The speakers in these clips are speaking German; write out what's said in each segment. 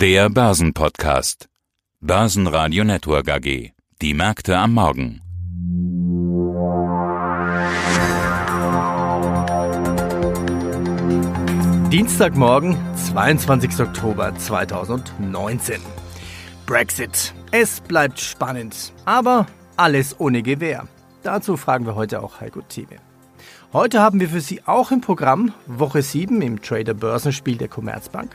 Der Börsenpodcast. Börsenradio Network AG. Die Märkte am Morgen. Dienstagmorgen, 22. Oktober 2019. Brexit. Es bleibt spannend, aber alles ohne Gewehr. Dazu fragen wir heute auch Heiko Thieme. Heute haben wir für Sie auch im Programm Woche 7 im Trader Börsenspiel der Commerzbank.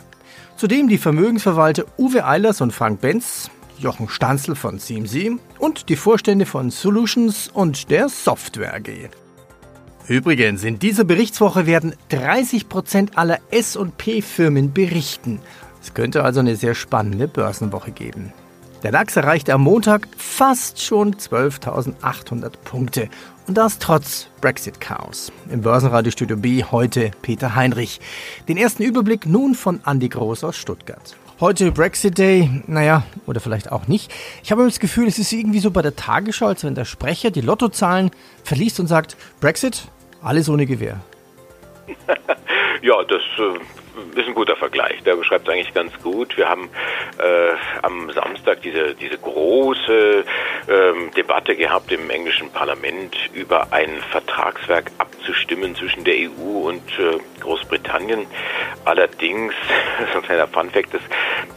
Zudem die Vermögensverwalter Uwe Eilers und Frank Benz, Jochen Stanzel von CMC und die Vorstände von Solutions und der Software AG. Übrigens, in dieser Berichtswoche werden 30% aller S&P-Firmen berichten. Es könnte also eine sehr spannende Börsenwoche geben. Der DAX erreichte am Montag fast schon 12.800 Punkte. Und das trotz Brexit-Chaos. Im Börsenradiostudio B heute Peter Heinrich. Den ersten Überblick nun von Andy Groß aus Stuttgart. Heute Brexit Day, naja, oder vielleicht auch nicht. Ich habe das Gefühl, es ist irgendwie so bei der Tagesschau, als wenn der Sprecher die Lottozahlen verliest und sagt, Brexit, alles ohne Gewehr. ja, das äh, ist ein guter Vergleich. Der beschreibt es eigentlich ganz gut. Wir haben äh, am Samstag diese, diese große ähm, Debatte gehabt im englischen Parlament über ein Vertragswerk abzustimmen zwischen der EU und äh, Großbritannien. Allerdings, so ein kleiner Funfact, es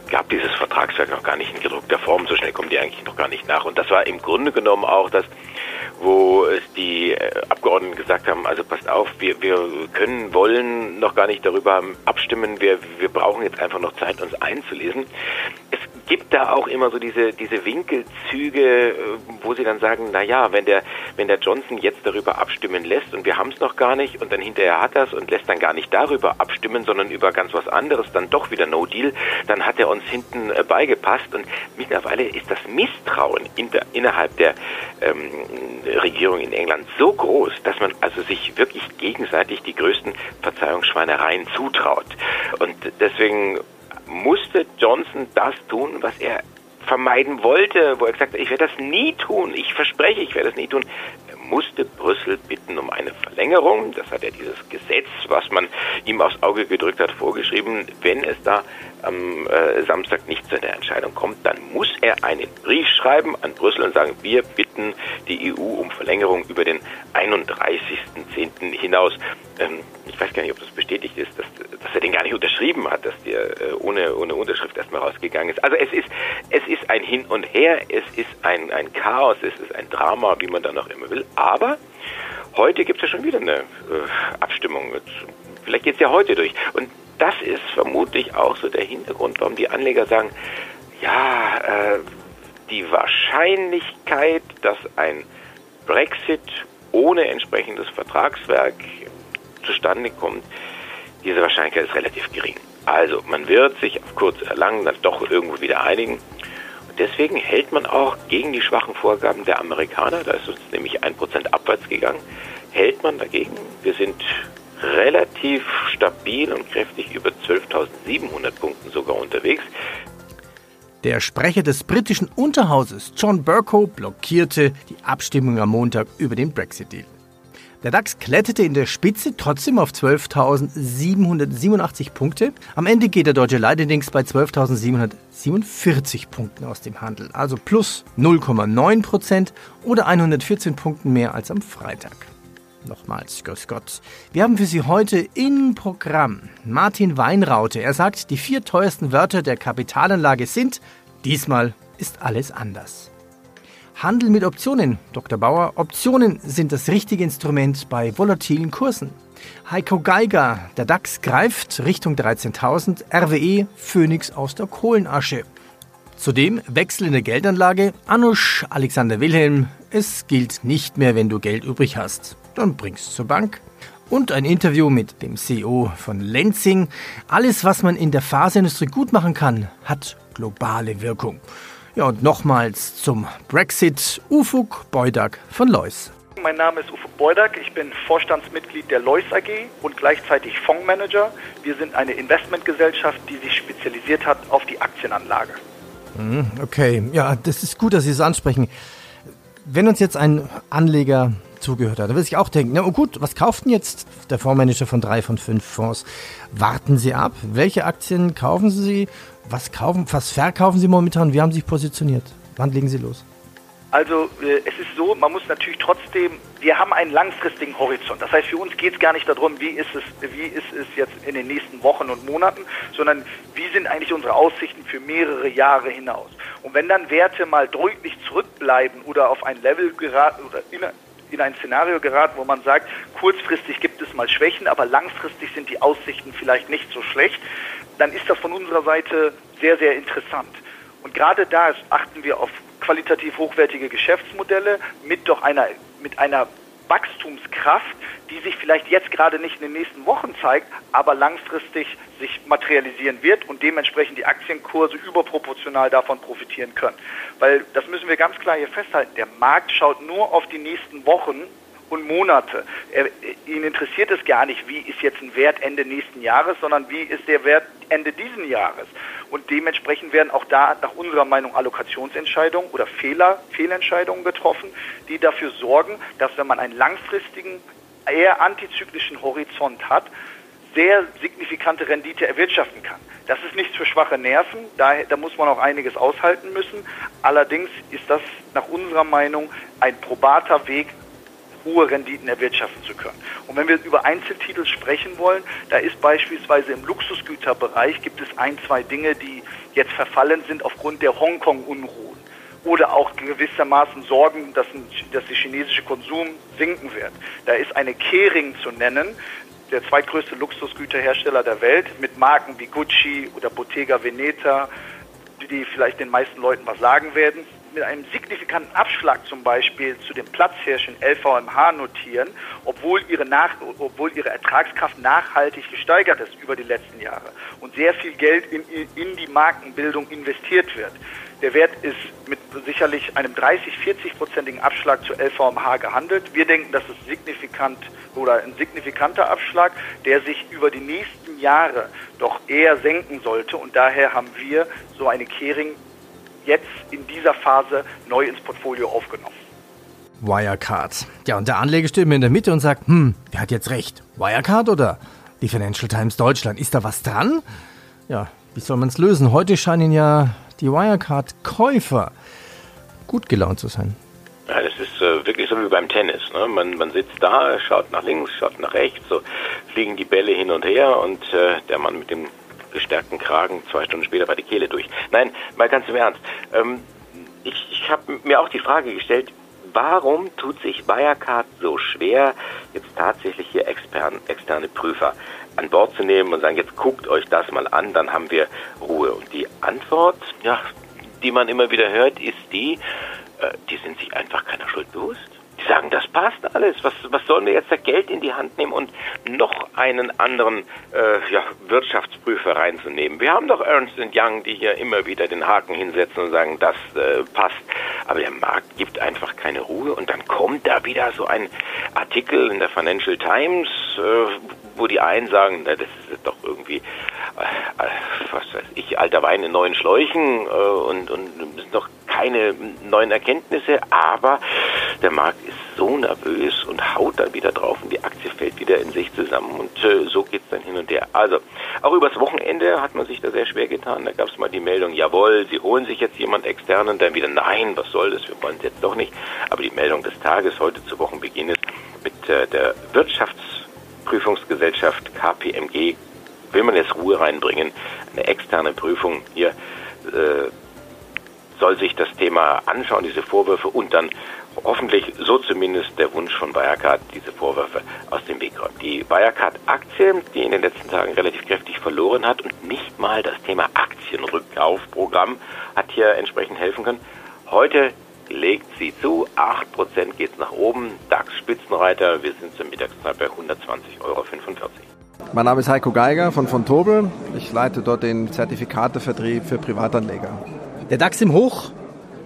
gab dieses Vertragswerk noch gar nicht in gedruckter Form. So schnell kommen die eigentlich noch gar nicht nach. Und das war im Grunde genommen auch das wo es die äh, Abgeordneten gesagt haben, also passt auf, wir, wir können, wollen noch gar nicht darüber abstimmen, wir, wir brauchen jetzt einfach noch Zeit, uns einzulesen. Gibt da auch immer so diese, diese Winkelzüge, äh, wo sie dann sagen, na ja, wenn der, wenn der Johnson jetzt darüber abstimmen lässt und wir haben es noch gar nicht und dann hinterher hat es und lässt dann gar nicht darüber abstimmen, sondern über ganz was anderes, dann doch wieder No Deal, dann hat er uns hinten äh, beigepasst und mittlerweile ist das Misstrauen in der, innerhalb der ähm, Regierung in England so groß, dass man also sich wirklich gegenseitig die größten Verzeihungsschweinereien zutraut. Und deswegen musste Johnson das tun, was er vermeiden wollte, wo er gesagt hat, ich werde das nie tun, ich verspreche, ich werde das nie tun. Er musste Brüssel bitten um eine Verlängerung. Das hat er dieses Gesetz, was man ihm aufs Auge gedrückt hat, vorgeschrieben. Wenn es da am äh, Samstag nicht zu einer Entscheidung kommt, dann muss er einen Brief schreiben an Brüssel und sagen, wir bitten die EU um Verlängerung über den 31.10. hinaus. Ähm, ich weiß gar nicht, ob das bestätigt ist, dass, dass er den gar nicht unterschrieben hat, dass der äh, ohne, ohne Unterschrift erstmal rausgegangen ist. Also es ist, es ist ein Hin und Her, es ist ein, ein Chaos, es ist ein Drama, wie man dann auch immer will. Aber heute gibt es ja schon wieder eine äh, Abstimmung. Vielleicht geht es ja heute durch. Und das ist vermutlich auch so der Hintergrund, warum die Anleger sagen, ja, äh, die Wahrscheinlichkeit, dass ein Brexit ohne entsprechendes Vertragswerk zustande kommt, diese Wahrscheinlichkeit ist relativ gering. Also man wird sich auf kurz erlangen dann doch irgendwo wieder einigen. Und deswegen hält man auch gegen die schwachen Vorgaben der Amerikaner, da ist uns nämlich ein Prozent abwärts gegangen, hält man dagegen. Wir sind relativ stabil und kräftig über 12.700 Punkten sogar unterwegs. Der Sprecher des britischen Unterhauses, John Burko, blockierte die Abstimmung am Montag über den Brexit-Deal. Der DAX kletterte in der Spitze trotzdem auf 12.787 Punkte. Am Ende geht der deutsche Leitindex bei 12.747 Punkten aus dem Handel, also plus 0,9 Prozent oder 114 Punkten mehr als am Freitag. Nochmals, grüß Gott. Wir haben für Sie heute im Programm Martin Weinraute. Er sagt, die vier teuersten Wörter der Kapitalanlage sind, diesmal ist alles anders. Handel mit Optionen, Dr. Bauer. Optionen sind das richtige Instrument bei volatilen Kursen. Heiko Geiger, der DAX greift Richtung 13.000, RWE Phoenix aus der Kohlenasche. Zudem Wechsel in der Geldanlage, Anusch Alexander Wilhelm, es gilt nicht mehr, wenn du Geld übrig hast dann bring's zur Bank. Und ein Interview mit dem CEO von Lenzing. Alles, was man in der Faserindustrie gut machen kann, hat globale Wirkung. Ja, und nochmals zum Brexit. Ufuk Beudak von Lois. Mein Name ist Ufuk Beudak, ich bin Vorstandsmitglied der Lois AG und gleichzeitig Fondsmanager. Wir sind eine Investmentgesellschaft, die sich spezialisiert hat auf die Aktienanlage. Mhm, okay, ja, das ist gut, dass Sie es ansprechen. Wenn uns jetzt ein Anleger zugehört hat. Da würde ich auch denken, na oh gut, was kauft denn jetzt der Fondsmanager von drei von fünf Fonds? Warten Sie ab. Welche Aktien kaufen Sie? Was kaufen, was verkaufen Sie momentan? Wie haben Sie sich positioniert? Wann legen Sie los? Also äh, es ist so, man muss natürlich trotzdem, wir haben einen langfristigen Horizont. Das heißt, für uns geht es gar nicht darum, wie ist es, wie ist es jetzt in den nächsten Wochen und Monaten, sondern wie sind eigentlich unsere Aussichten für mehrere Jahre hinaus. Und wenn dann Werte mal deutlich zurückbleiben oder auf ein Level geraten oder in, in ein Szenario geraten, wo man sagt, kurzfristig gibt es mal Schwächen, aber langfristig sind die Aussichten vielleicht nicht so schlecht, dann ist das von unserer Seite sehr, sehr interessant. Und gerade da achten wir auf qualitativ hochwertige Geschäftsmodelle mit doch einer, mit einer Wachstumskraft, die sich vielleicht jetzt gerade nicht in den nächsten Wochen zeigt, aber langfristig sich materialisieren wird und dementsprechend die Aktienkurse überproportional davon profitieren können. Weil das müssen wir ganz klar hier festhalten. Der Markt schaut nur auf die nächsten Wochen und Monate. Er, ihn interessiert es gar nicht, wie ist jetzt ein Wert Ende nächsten Jahres, sondern wie ist der Wert Ende diesen Jahres. Und dementsprechend werden auch da nach unserer Meinung Allokationsentscheidungen oder Fehler, Fehlentscheidungen getroffen, die dafür sorgen, dass wenn man einen langfristigen, eher antizyklischen Horizont hat, sehr signifikante Rendite erwirtschaften kann. Das ist nichts für schwache Nerven, da, da muss man auch einiges aushalten müssen. Allerdings ist das nach unserer Meinung ein probater Weg, hohe Renditen erwirtschaften zu können. Und wenn wir über Einzeltitel sprechen wollen, da ist beispielsweise im Luxusgüterbereich gibt es ein, zwei Dinge, die jetzt verfallen sind aufgrund der Hongkong-Unruhen oder auch gewissermaßen Sorgen, dass, dass der chinesische Konsum sinken wird. Da ist eine Kering zu nennen, der zweitgrößte Luxusgüterhersteller der Welt mit Marken wie Gucci oder Bottega Veneta, die vielleicht den meisten Leuten was sagen werden mit einem signifikanten Abschlag zum Beispiel zu den Platzhirschen LVMH notieren, obwohl ihre, Nach obwohl ihre Ertragskraft nachhaltig gesteigert ist über die letzten Jahre und sehr viel Geld in, in die Markenbildung investiert wird. Der Wert ist mit sicherlich einem 30, 40-prozentigen Abschlag zu LVMH gehandelt. Wir denken, das ist signifikant oder ein signifikanter Abschlag, der sich über die nächsten Jahre doch eher senken sollte. Und daher haben wir so eine Kering jetzt in dieser Phase neu ins Portfolio aufgenommen. Wirecard. Ja, und der Anleger steht mir in der Mitte und sagt, hm, wer hat jetzt recht? Wirecard oder die Financial Times Deutschland? Ist da was dran? Ja, wie soll man es lösen? Heute scheinen ja die Wirecard-Käufer gut gelaunt zu sein. Ja, das ist äh, wirklich so wie beim Tennis. Ne? Man, man sitzt da, schaut nach links, schaut nach rechts, so fliegen die Bälle hin und her und äh, der Mann mit dem gestärkten Kragen zwei Stunden später bei die Kehle durch. Nein, mal ganz im Ernst. Ähm, ich ich habe mir auch die Frage gestellt, warum tut sich Wirecard so schwer, jetzt tatsächlich hier extern, externe Prüfer an Bord zu nehmen und sagen, jetzt guckt euch das mal an, dann haben wir Ruhe. Und die Antwort, ja, die man immer wieder hört, ist die, äh, die sind sich einfach keiner Schuld bewusst. Sagen, das passt alles. Was, was sollen wir jetzt da Geld in die Hand nehmen und noch einen anderen äh, ja, Wirtschaftsprüfer reinzunehmen? Wir haben doch Ernst Young, die hier immer wieder den Haken hinsetzen und sagen, das äh, passt. Aber der Markt gibt einfach keine Ruhe und dann kommt da wieder so ein Artikel in der Financial Times, äh, wo die einen sagen, na, das ist doch irgendwie, äh, äh was weiß ich, alter Wein in neuen Schläuchen äh, und, und es sind noch keine neuen Erkenntnisse, aber der Markt ist so nervös und haut dann wieder drauf und die Aktie fällt wieder in sich zusammen und äh, so es dann hin und her. Also auch übers Wochenende hat man sich da sehr schwer getan. Da gab es mal die Meldung, jawohl, sie holen sich jetzt jemand externen, dann wieder nein, was soll das, wir wollen es jetzt doch nicht. Aber die Meldung des Tages heute zu Wochenbeginn ist mit äh, der Wirtschaftsprüfungsgesellschaft KPMG will man jetzt Ruhe reinbringen, eine externe Prüfung hier äh, soll sich das Thema anschauen, diese Vorwürfe und dann hoffentlich, so zumindest der Wunsch von Wirecard, diese Vorwürfe aus dem Weg räumen. Die Wirecard-Aktie, die in den letzten Tagen relativ kräftig verloren hat und nicht mal das Thema Aktienrückkaufprogramm hat hier entsprechend helfen können. Heute legt sie zu, 8% geht es nach oben, DAX-Spitzenreiter, wir sind zur Mittagszeit bei 120,45 Euro. Mein Name ist Heiko Geiger von von Tobel. Ich leite dort den Zertifikatevertrieb für Privatanleger. Der DAX im Hoch.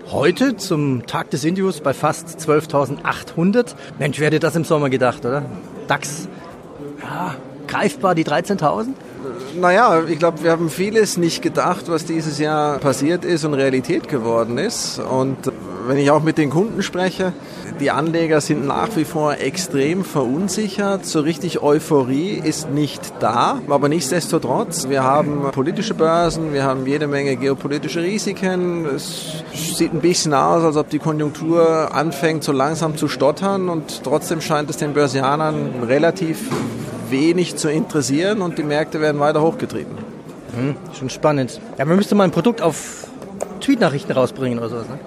Heute zum Tag des Interviews bei fast 12.800. Mensch, wer hätte das im Sommer gedacht, oder? DAX, ja, greifbar die 13.000? Naja, ich glaube, wir haben vieles nicht gedacht, was dieses Jahr passiert ist und Realität geworden ist. Und wenn ich auch mit den Kunden spreche, die Anleger sind nach wie vor extrem verunsichert. So richtig Euphorie ist nicht da, aber nichtsdestotrotz, wir haben politische Börsen, wir haben jede Menge geopolitische Risiken. Es sieht ein bisschen aus, als ob die Konjunktur anfängt so langsam zu stottern und trotzdem scheint es den Börsianern relativ wenig zu interessieren und die Märkte werden weiter hochgetrieben. Hm, schon spannend. Ja, man müsste mal ein Produkt auf Tweet-Nachrichten rausbringen oder sowas, ne?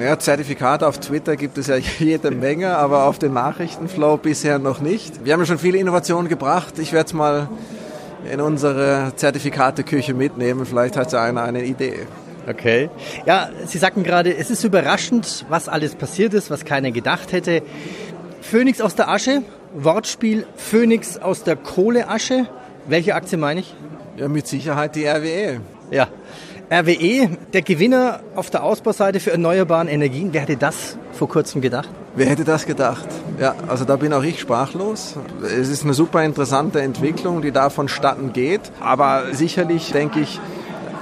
Ja, Zertifikate auf Twitter gibt es ja jede Menge, aber auf den Nachrichtenflow bisher noch nicht. Wir haben ja schon viele Innovationen gebracht. Ich werde es mal in unsere Zertifikateküche mitnehmen. Vielleicht hat ja einer eine Idee. Okay. Ja, Sie sagten gerade, es ist überraschend, was alles passiert ist, was keiner gedacht hätte. Phönix aus der Asche, Wortspiel Phönix aus der Kohleasche. Welche Aktie meine ich? Ja, mit Sicherheit die RWE. Ja. RWE, der Gewinner auf der Ausbauseite für erneuerbare Energien. Wer hätte das vor kurzem gedacht? Wer hätte das gedacht? Ja, also da bin auch ich sprachlos. Es ist eine super interessante Entwicklung, die da vonstatten geht. Aber sicherlich, denke ich,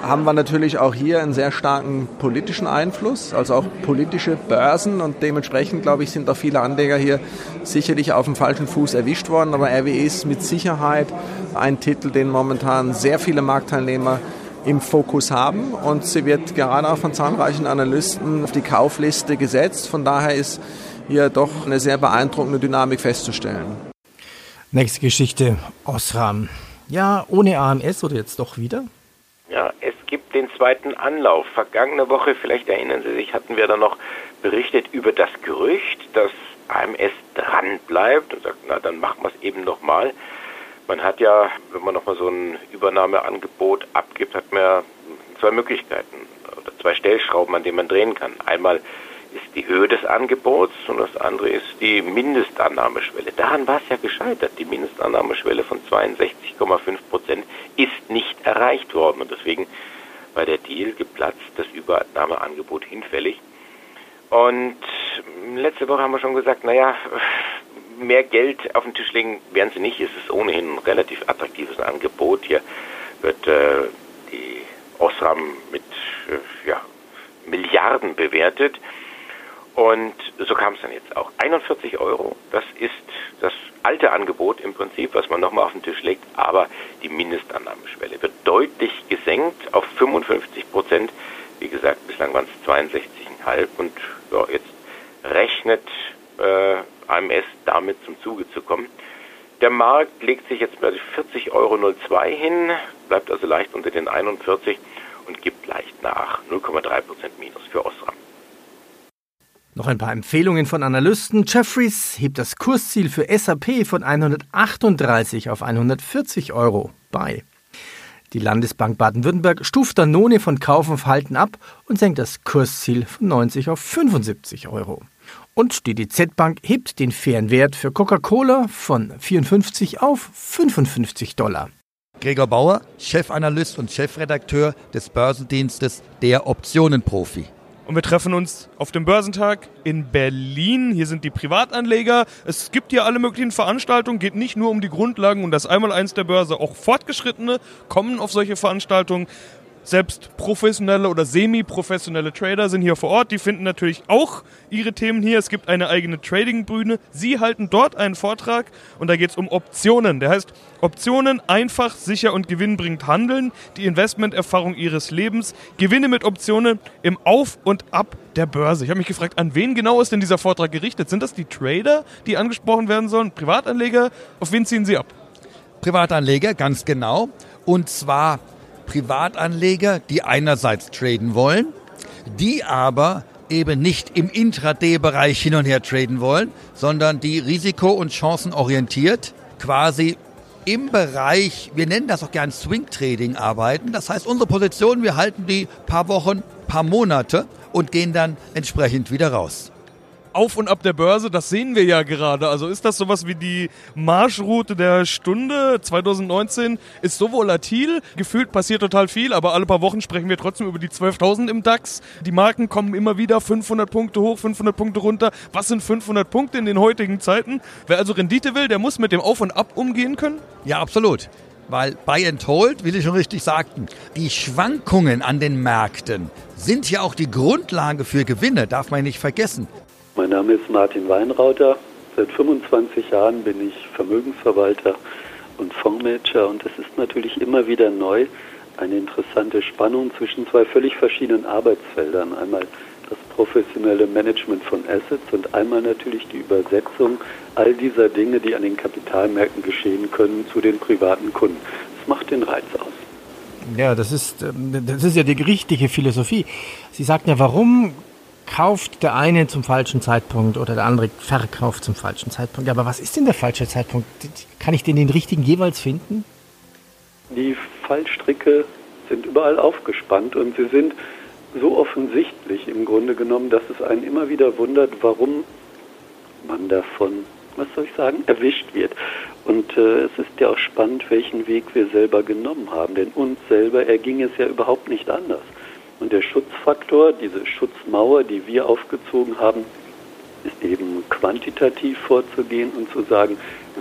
haben wir natürlich auch hier einen sehr starken politischen Einfluss, also auch politische Börsen und dementsprechend, glaube ich, sind auch viele Anleger hier sicherlich auf dem falschen Fuß erwischt worden. Aber RWE ist mit Sicherheit ein Titel, den momentan sehr viele Marktteilnehmer im Fokus haben und sie wird gerade auch von zahlreichen Analysten auf die Kaufliste gesetzt. Von daher ist hier doch eine sehr beeindruckende Dynamik festzustellen. Nächste Geschichte, Osram. Ja, ohne AMS oder jetzt doch wieder? Ja, es gibt den zweiten Anlauf. Vergangene Woche, vielleicht erinnern Sie sich, hatten wir da noch berichtet über das Gerücht, dass AMS dran bleibt und sagt, na dann machen wir es eben nochmal. Man hat ja, wenn man nochmal so ein Übernahmeangebot abgibt, hat man zwei Möglichkeiten oder zwei Stellschrauben, an denen man drehen kann. Einmal ist die Höhe des Angebots und das andere ist die Mindestannahmeschwelle. Daran war es ja gescheitert. Die Mindestannahmeschwelle von 62,5 Prozent ist nicht erreicht worden und deswegen war der Deal geplatzt, das Übernahmeangebot hinfällig. Und letzte Woche haben wir schon gesagt, naja, mehr Geld auf den Tisch legen werden sie nicht. Es ist ohnehin ein relativ attraktives Angebot. Hier wird äh, die Osram mit äh, ja, Milliarden bewertet. Und so kam es dann jetzt auch. 41 Euro, das ist das alte Angebot im Prinzip, was man nochmal auf den Tisch legt, aber die Mindestannahmeschwelle wird deutlich gesenkt auf 55 Prozent. Wie gesagt, bislang waren es 62,5 und ja, jetzt rechnet äh, AMS damit zum Zuge zu kommen. Der Markt legt sich jetzt bei 40,02 Euro hin, bleibt also leicht unter den 41 und gibt leicht nach 0,3% Minus für Osram. Noch ein paar Empfehlungen von Analysten. Jeffries hebt das Kursziel für SAP von 138 auf 140 Euro bei. Die Landesbank Baden-Württemberg stuft Danone von Kauf und Verhalten ab und senkt das Kursziel von 90 auf 75 Euro. Und die DZ Bank hebt den fairen Wert für Coca-Cola von 54 auf 55 Dollar. Gregor Bauer, Chefanalyst und Chefredakteur des Börsendienstes Der Optionenprofi. Und wir treffen uns auf dem Börsentag in Berlin. Hier sind die Privatanleger. Es gibt hier alle möglichen Veranstaltungen. Geht nicht nur um die Grundlagen und das Einmaleins der Börse. Auch Fortgeschrittene kommen auf solche Veranstaltungen. Selbst professionelle oder semi-professionelle Trader sind hier vor Ort. Die finden natürlich auch ihre Themen hier. Es gibt eine eigene Trading-Bühne. Sie halten dort einen Vortrag und da geht es um Optionen. Der heißt Optionen einfach, sicher und gewinnbringend handeln. Die Investmenterfahrung ihres Lebens. Gewinne mit Optionen im Auf und Ab der Börse. Ich habe mich gefragt, an wen genau ist denn dieser Vortrag gerichtet? Sind das die Trader, die angesprochen werden sollen? Privatanleger? Auf wen ziehen Sie ab? Privatanleger, ganz genau. Und zwar Privatanleger, die einerseits traden wollen, die aber eben nicht im Intraday-Bereich hin und her traden wollen, sondern die risiko- und chancenorientiert quasi im Bereich, wir nennen das auch gern Swing Trading arbeiten. Das heißt, unsere Position, wir halten die paar Wochen, paar Monate und gehen dann entsprechend wieder raus auf und ab der Börse, das sehen wir ja gerade. Also ist das sowas wie die Marschroute der Stunde 2019 ist so volatil, gefühlt passiert total viel, aber alle paar Wochen sprechen wir trotzdem über die 12.000 im DAX. Die Marken kommen immer wieder 500 Punkte hoch, 500 Punkte runter. Was sind 500 Punkte in den heutigen Zeiten? Wer also Rendite will, der muss mit dem Auf und Ab umgehen können? Ja, absolut. weil Buy and Hold, wie Sie schon richtig sagten, die Schwankungen an den Märkten sind ja auch die Grundlage für Gewinne, darf man nicht vergessen. Mein Name ist Martin Weinrauter. Seit 25 Jahren bin ich Vermögensverwalter und Fondsmanager und es ist natürlich immer wieder neu eine interessante Spannung zwischen zwei völlig verschiedenen Arbeitsfeldern. Einmal das professionelle Management von Assets und einmal natürlich die Übersetzung all dieser Dinge, die an den Kapitalmärkten geschehen können, zu den privaten Kunden. Das macht den Reiz aus. Ja, das ist, ähm, das ist ja die richtige Philosophie. Sie sagten ja, warum kauft der eine zum falschen Zeitpunkt oder der andere verkauft zum falschen Zeitpunkt. Aber was ist denn der falsche Zeitpunkt? Kann ich den den richtigen jeweils finden? Die Fallstricke sind überall aufgespannt und sie sind so offensichtlich im Grunde genommen, dass es einen immer wieder wundert, warum man davon, was soll ich sagen, erwischt wird. Und äh, es ist ja auch spannend, welchen Weg wir selber genommen haben, denn uns selber erging es ja überhaupt nicht anders. Und der Schutzfaktor, diese Schutzmauer, die wir aufgezogen haben, ist eben quantitativ vorzugehen und zu sagen,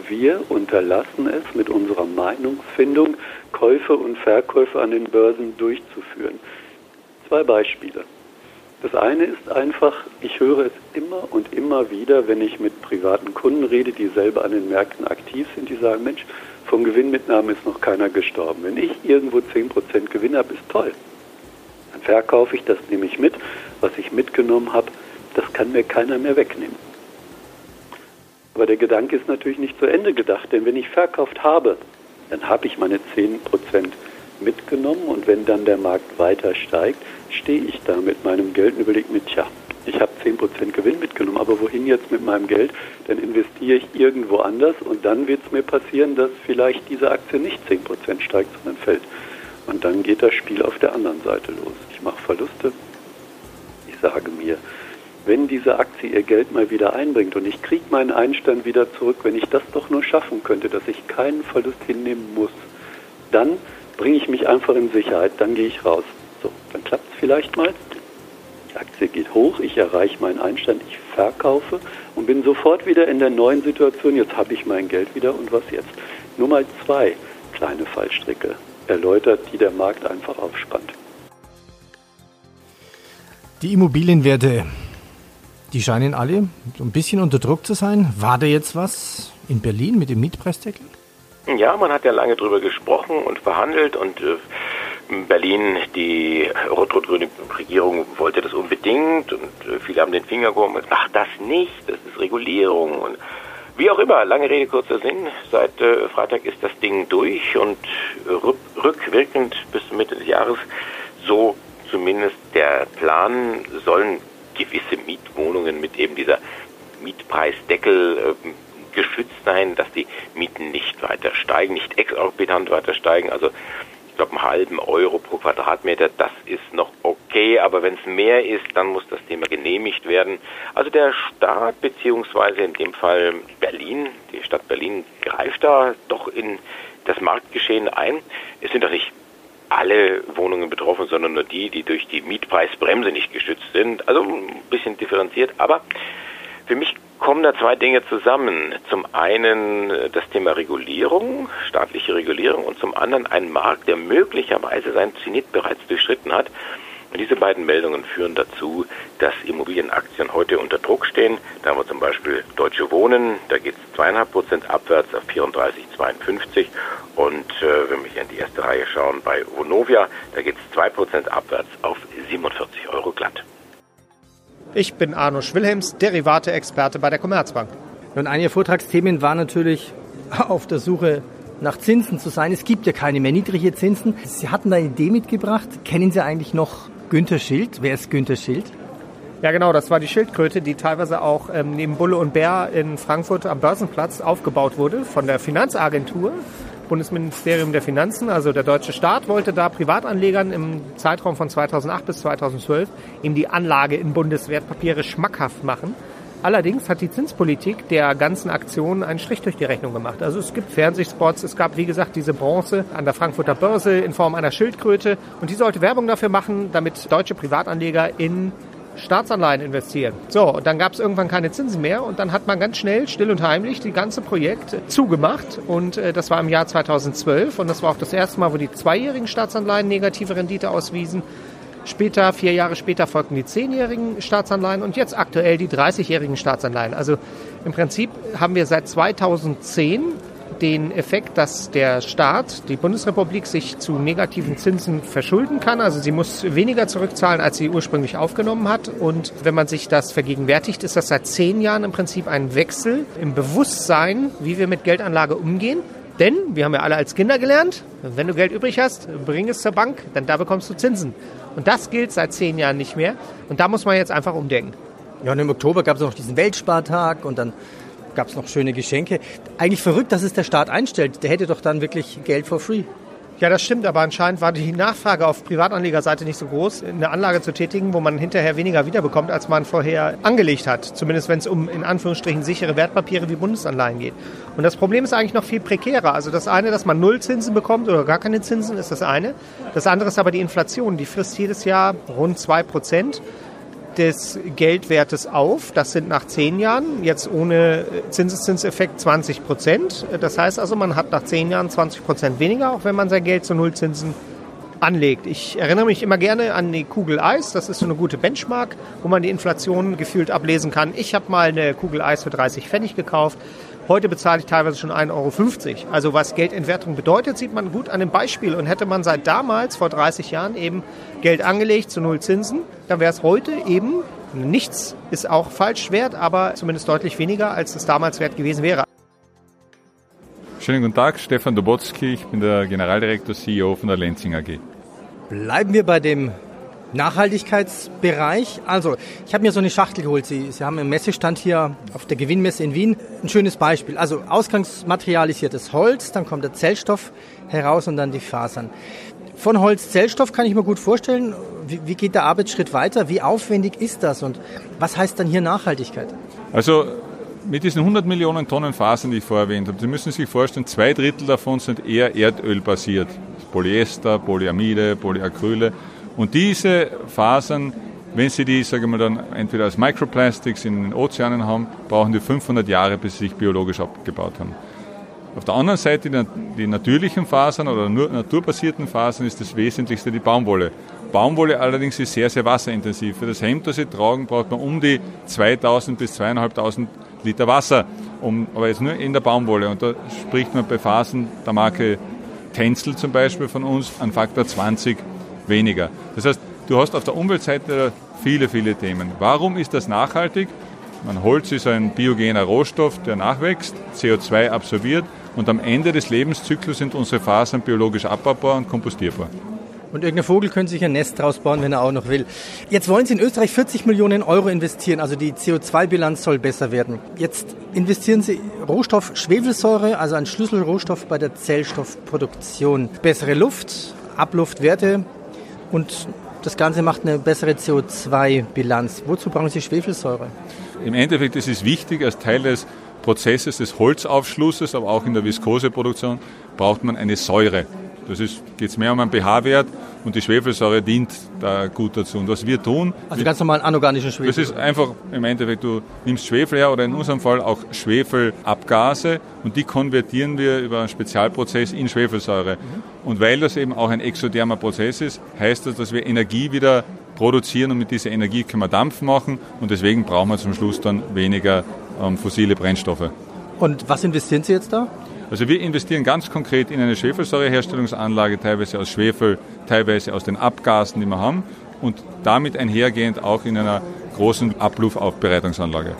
wir unterlassen es mit unserer Meinungsfindung, Käufe und Verkäufe an den Börsen durchzuführen. Zwei Beispiele. Das eine ist einfach, ich höre es immer und immer wieder, wenn ich mit privaten Kunden rede, die selber an den Märkten aktiv sind, die sagen, Mensch, vom Gewinnmitnahme ist noch keiner gestorben. Wenn ich irgendwo 10% Gewinn habe, ist toll. Verkaufe ich, das nehme ich mit. Was ich mitgenommen habe, das kann mir keiner mehr wegnehmen. Aber der Gedanke ist natürlich nicht zu Ende gedacht, denn wenn ich verkauft habe, dann habe ich meine 10% mitgenommen und wenn dann der Markt weiter steigt, stehe ich da mit meinem Geld und überlege mir, tja, ich habe 10% Gewinn mitgenommen, aber wohin jetzt mit meinem Geld? Dann investiere ich irgendwo anders und dann wird es mir passieren, dass vielleicht diese Aktie nicht 10% steigt, sondern fällt. Und dann geht das Spiel auf der anderen Seite los. Ich mache Verluste. Ich sage mir, wenn diese Aktie ihr Geld mal wieder einbringt und ich kriege meinen Einstand wieder zurück, wenn ich das doch nur schaffen könnte, dass ich keinen Verlust hinnehmen muss, dann bringe ich mich einfach in Sicherheit, dann gehe ich raus. So, dann klappt es vielleicht mal. Die Aktie geht hoch, ich erreiche meinen Einstand, ich verkaufe und bin sofort wieder in der neuen Situation. Jetzt habe ich mein Geld wieder und was jetzt? Nur mal zwei kleine Fallstricke erläutert, die der Markt einfach aufspannt. Die Immobilienwerte, die scheinen alle so ein bisschen unter Druck zu sein. War da jetzt was in Berlin mit dem Mietpreisdeckel? Ja, man hat ja lange drüber gesprochen und verhandelt und äh, Berlin, die rot-rot-grüne Regierung wollte das unbedingt und äh, viele haben den Finger gehoben und ach, das nicht, das ist Regulierung und wie auch immer, lange Rede, kurzer Sinn. Seit äh, Freitag ist das Ding durch und rückwirkend bis Mitte des Jahres, so zumindest der Plan, sollen gewisse Mietwohnungen mit eben dieser Mietpreisdeckel äh, geschützt sein, dass die Mieten nicht weiter steigen, nicht exorbitant weiter steigen. Also glaube einen halben Euro pro Quadratmeter, das ist noch okay, aber wenn es mehr ist, dann muss das Thema genehmigt werden. Also der Staat beziehungsweise in dem Fall Berlin, die Stadt Berlin greift da doch in das Marktgeschehen ein. Es sind doch nicht alle Wohnungen betroffen, sondern nur die, die durch die Mietpreisbremse nicht geschützt sind. Also ein bisschen differenziert, aber für mich kommen da zwei Dinge zusammen. Zum einen das Thema Regulierung, staatliche Regulierung und zum anderen ein Markt, der möglicherweise seinen Zenit bereits durchschritten hat. Und diese beiden Meldungen führen dazu, dass Immobilienaktien heute unter Druck stehen. Da haben wir zum Beispiel Deutsche Wohnen, da geht es zweieinhalb Prozent abwärts auf 34,52. Und äh, wenn wir hier in die erste Reihe schauen, bei Vonovia, da geht es zwei Prozent abwärts auf 47 Euro glatt. Ich bin Arno Schwilhelms, Derivate-Experte bei der Commerzbank. Und eine Ihrer Vortragsthemen war natürlich auf der Suche nach Zinsen zu sein. Es gibt ja keine mehr niedrige Zinsen. Sie hatten da eine Idee mitgebracht. Kennen Sie eigentlich noch Günter Schild? Wer ist Günter Schild? Ja, genau, das war die Schildkröte, die teilweise auch ähm, neben Bulle und Bär in Frankfurt am Börsenplatz aufgebaut wurde von der Finanzagentur. Bundesministerium der Finanzen, also der deutsche Staat, wollte da Privatanlegern im Zeitraum von 2008 bis 2012 eben die Anlage in Bundeswertpapiere schmackhaft machen. Allerdings hat die Zinspolitik der ganzen Aktion einen Strich durch die Rechnung gemacht. Also es gibt Fernsehspots, es gab wie gesagt diese Bronze an der Frankfurter Börse in Form einer Schildkröte und die sollte Werbung dafür machen, damit deutsche Privatanleger in Staatsanleihen investieren. So, und dann gab es irgendwann keine Zinsen mehr und dann hat man ganz schnell, still und heimlich, die ganze Projekt zugemacht und äh, das war im Jahr 2012 und das war auch das erste Mal, wo die zweijährigen Staatsanleihen negative Rendite auswiesen. Später, vier Jahre später, folgten die zehnjährigen Staatsanleihen und jetzt aktuell die 30-jährigen Staatsanleihen. Also im Prinzip haben wir seit 2010 den Effekt, dass der Staat, die Bundesrepublik, sich zu negativen Zinsen verschulden kann. Also sie muss weniger zurückzahlen, als sie ursprünglich aufgenommen hat. Und wenn man sich das vergegenwärtigt, ist das seit zehn Jahren im Prinzip ein Wechsel im Bewusstsein, wie wir mit Geldanlage umgehen. Denn, wir haben ja alle als Kinder gelernt, wenn du Geld übrig hast, bring es zur Bank, denn da bekommst du Zinsen. Und das gilt seit zehn Jahren nicht mehr. Und da muss man jetzt einfach umdenken. Ja, und im Oktober gab es noch diesen Weltspartag und dann gab es noch schöne Geschenke. Eigentlich verrückt, dass es der Staat einstellt. Der hätte doch dann wirklich Geld for free. Ja, das stimmt, aber anscheinend war die Nachfrage auf Privatanlegerseite nicht so groß, eine Anlage zu tätigen, wo man hinterher weniger wiederbekommt, als man vorher angelegt hat. Zumindest wenn es um in Anführungsstrichen sichere Wertpapiere wie Bundesanleihen geht. Und das Problem ist eigentlich noch viel prekärer. Also das eine, dass man Nullzinsen bekommt oder gar keine Zinsen, ist das eine. Das andere ist aber die Inflation. Die frisst jedes Jahr rund zwei Prozent des Geldwertes auf. Das sind nach zehn Jahren, jetzt ohne Zinseszinseffekt 20 Prozent. Das heißt also, man hat nach zehn Jahren 20 Prozent weniger, auch wenn man sein Geld zu Nullzinsen anlegt. Ich erinnere mich immer gerne an die Kugel Eis. Das ist so eine gute Benchmark, wo man die Inflation gefühlt ablesen kann. Ich habe mal eine Kugel Eis für 30 Pfennig gekauft. Heute bezahle ich teilweise schon 1,50 Euro. Also was Geldentwertung bedeutet, sieht man gut an dem Beispiel. Und hätte man seit damals, vor 30 Jahren, eben Geld angelegt zu Null Zinsen, dann wäre es heute eben nichts, ist auch falsch wert, aber zumindest deutlich weniger, als es damals wert gewesen wäre. Schönen guten Tag, Stefan Dobotzki, ich bin der Generaldirektor CEO von der Lenzing AG. Bleiben wir bei dem Nachhaltigkeitsbereich. Also, ich habe mir so eine Schachtel geholt. Sie, Sie haben im Messestand hier auf der Gewinnmesse in Wien ein schönes Beispiel. Also, Ausgangsmaterial ist hier das Holz, dann kommt der Zellstoff heraus und dann die Fasern. Von Holz Zellstoff kann ich mir gut vorstellen. Wie, wie geht der Arbeitsschritt weiter? Wie aufwendig ist das und was heißt dann hier Nachhaltigkeit? Also, mit diesen 100 Millionen Tonnen Fasern, die ich vorher erwähnt habe, Sie müssen sich vorstellen, zwei Drittel davon sind eher erdölbasiert. Polyester, Polyamide, Polyacryle. Und diese Fasern, wenn Sie die, sage ich mal, dann entweder als Microplastics in den Ozeanen haben, brauchen die 500 Jahre, bis sie sich biologisch abgebaut haben. Auf der anderen Seite die, die natürlichen Fasern oder nur naturbasierten Fasern ist das Wesentlichste die Baumwolle. Baumwolle allerdings ist sehr, sehr wasserintensiv. Für das Hemd, das Sie tragen, braucht man um die 2000 bis 2500 Liter Wasser, um, aber jetzt nur in der Baumwolle. Und da spricht man bei Fasern der Marke Tänzel zum Beispiel von uns an Faktor 20 weniger. Das heißt, du hast auf der Umweltseite viele, viele Themen. Warum ist das nachhaltig? Man Holz ist ein biogener Rohstoff, der nachwächst, CO2 absorbiert und am Ende des Lebenszyklus sind unsere Fasern biologisch abbaubar und kompostierbar. Und irgendein Vogel könnte sich ein Nest draus bauen, wenn er auch noch will. Jetzt wollen Sie in Österreich 40 Millionen Euro investieren, also die CO2-Bilanz soll besser werden. Jetzt investieren Sie Rohstoff Schwefelsäure, also ein Schlüsselrohstoff bei der Zellstoffproduktion. Bessere Luft, Abluftwerte, und das Ganze macht eine bessere CO2-Bilanz. Wozu brauchen Sie Schwefelsäure? Im Endeffekt ist es wichtig, als Teil des Prozesses des Holzaufschlusses, aber auch in der Viskoseproduktion, braucht man eine Säure. Das geht es mehr um einen pH-Wert und die Schwefelsäure dient da gut dazu. Und was wir tun. Also ganz normal anorganischen Schwefel. Das ist einfach im Endeffekt, du nimmst Schwefel her oder in unserem Fall auch Schwefelabgase und die konvertieren wir über einen Spezialprozess in Schwefelsäure. Mhm. Und weil das eben auch ein exothermer Prozess ist, heißt das, dass wir Energie wieder produzieren und mit dieser Energie können wir Dampf machen und deswegen brauchen wir zum Schluss dann weniger ähm, fossile Brennstoffe. Und was investieren Sie jetzt da? Also wir investieren ganz konkret in eine Schwefelsäureherstellungsanlage, teilweise aus Schwefel, teilweise aus den Abgasen, die wir haben und damit einhergehend auch in einer großen Abluffaufbereitungsanlage.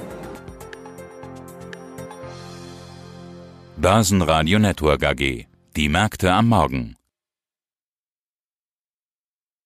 Börsenradio Network AG. Die Märkte am Morgen.